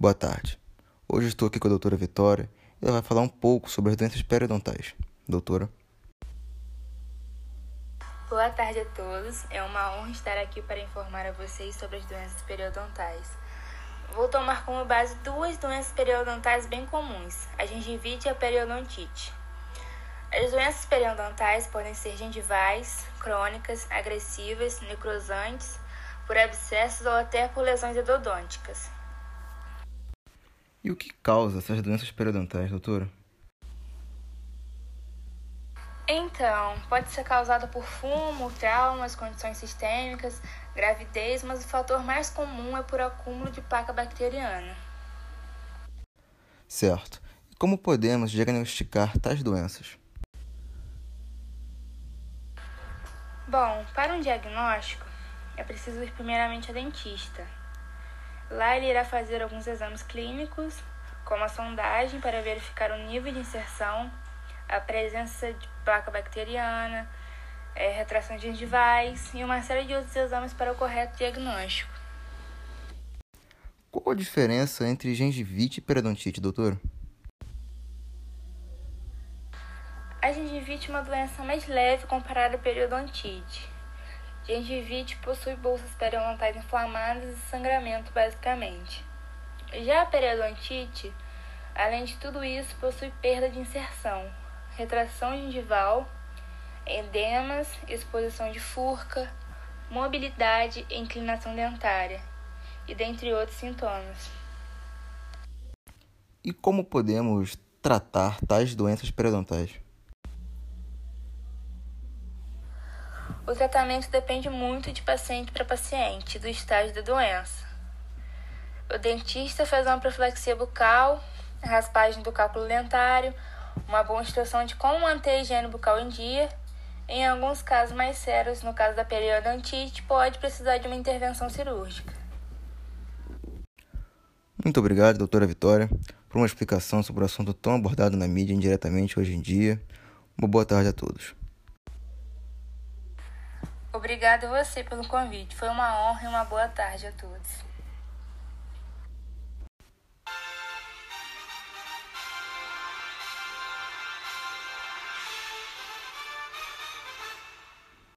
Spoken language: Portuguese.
Boa tarde. Hoje estou aqui com a doutora Vitória e ela vai falar um pouco sobre as doenças periodontais. Doutora? Boa tarde a todos. É uma honra estar aqui para informar a vocês sobre as doenças periodontais. Vou tomar como base duas doenças periodontais bem comuns, a gengivite e a periodontite. As doenças periodontais podem ser gengivais, crônicas, agressivas, necrosantes, por abscessos ou até por lesões endodônticas. E o que causa essas doenças periodontais, doutora? Então, pode ser causada por fumo, traumas, condições sistêmicas, gravidez, mas o fator mais comum é por acúmulo de placa bacteriana. Certo. E como podemos diagnosticar tais doenças? Bom, para um diagnóstico, é preciso ir primeiramente ao dentista. Lá ele irá fazer alguns exames clínicos, como a sondagem para verificar o nível de inserção, a presença de placa bacteriana, é, retração gengivais e uma série de outros exames para o correto diagnóstico. Qual a diferença entre gengivite e periodontite, doutor? A gengivite é uma doença mais leve comparada à periodontite. Gengivite possui bolsas periodontais inflamadas e sangramento, basicamente. Já a periodontite, além de tudo isso, possui perda de inserção, retração gengival, edemas, exposição de furca, mobilidade e inclinação dentária, e dentre outros sintomas. E como podemos tratar tais doenças periodontais? O tratamento depende muito de paciente para paciente, do estágio da doença. O dentista faz uma profilaxia bucal, raspagem do cálculo dentário, uma boa instrução de como manter a higiene bucal em dia. Em alguns casos mais sérios, no caso da periodontite, pode precisar de uma intervenção cirúrgica. Muito obrigado, doutora Vitória, por uma explicação sobre o assunto tão abordado na mídia indiretamente hoje em dia. Uma boa tarde a todos. Obrigada a você pelo convite. Foi uma honra e uma boa tarde a todos.